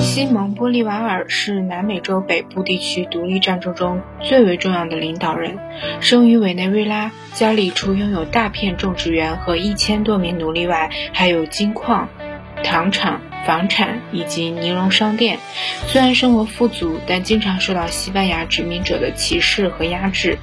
西蒙·玻利瓦尔是南美洲北部地区独立战争中最为重要的领导人。生于委内瑞拉，家里除拥有大片种植园和一千多名奴隶外，还有金矿、糖厂、房产以及尼龙商店。虽然生活富足，但经常受到西班牙殖民者的歧视和压制。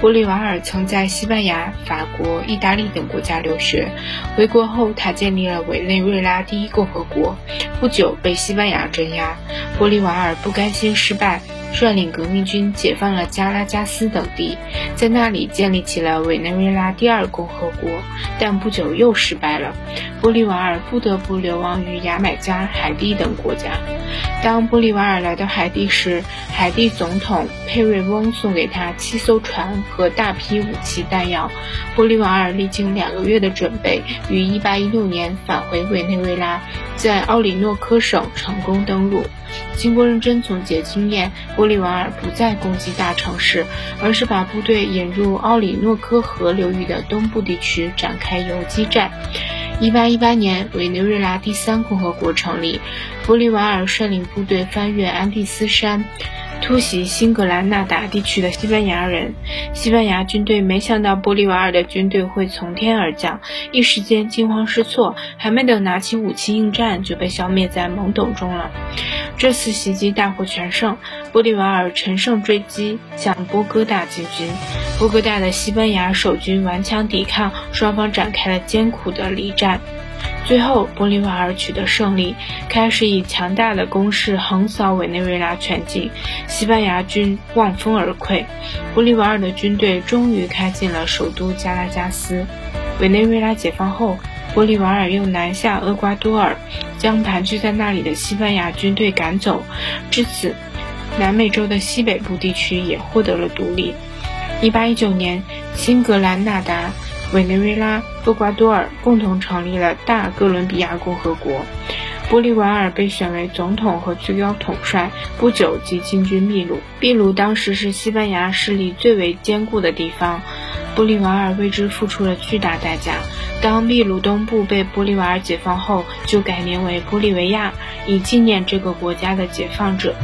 玻利瓦尔曾在西班牙、法国、意大利等国家留学。回国后，他建立了委内瑞拉第一共和国。不久被西班牙镇压，玻利瓦尔不甘心失败，率领革命军解放了加拉加斯等地，在那里建立起了委内瑞拉第二共和国。但不久又失败了，玻利瓦尔不得不流亡于牙买加、海地等国家。当玻利瓦尔来到海地时，海地总统佩瑞翁送给他七艘船和大批武器弹药。玻利瓦尔历经两个月的准备，于1816年返回委内瑞拉，在奥里诺科省成功登陆。经过认真总结经验，玻利瓦尔不再攻击大城市，而是把部队引入奥里诺科河流域的东部地区，展开游击战。一八一八年，委内瑞拉第三共和国成立，玻利瓦尔率领部队翻越安第斯山，突袭新格兰纳达地区的西班牙人。西班牙军队没想到玻利瓦尔的军队会从天而降，一时间惊慌失措，还没等拿起武器应战，就被消灭在懵懂中了。这次袭击大获全胜，玻利瓦尔乘胜追击，向波哥大进军。波哥大的西班牙守军顽强抵抗，双方展开了艰苦的力战。最后，玻利瓦尔取得胜利，开始以强大的攻势横扫委内瑞拉全境，西班牙军望风而溃。玻利瓦尔的军队终于开进了首都加拉加斯。委内瑞拉解放后，玻利瓦尔又南下厄瓜多尔，将盘踞在那里的西班牙军队赶走。至此，南美洲的西北部地区也获得了独立。1819年，新格兰纳达、委内瑞拉、厄瓜多尔共同成立了大哥伦比亚共和国。玻利瓦尔被选为总统和最高统帅，不久即进军秘鲁。秘鲁当时是西班牙势力最为坚固的地方，玻利瓦尔为之付出了巨大代价。当秘鲁东部被玻利瓦尔解放后，就改名为玻利维亚，以纪念这个国家的解放者。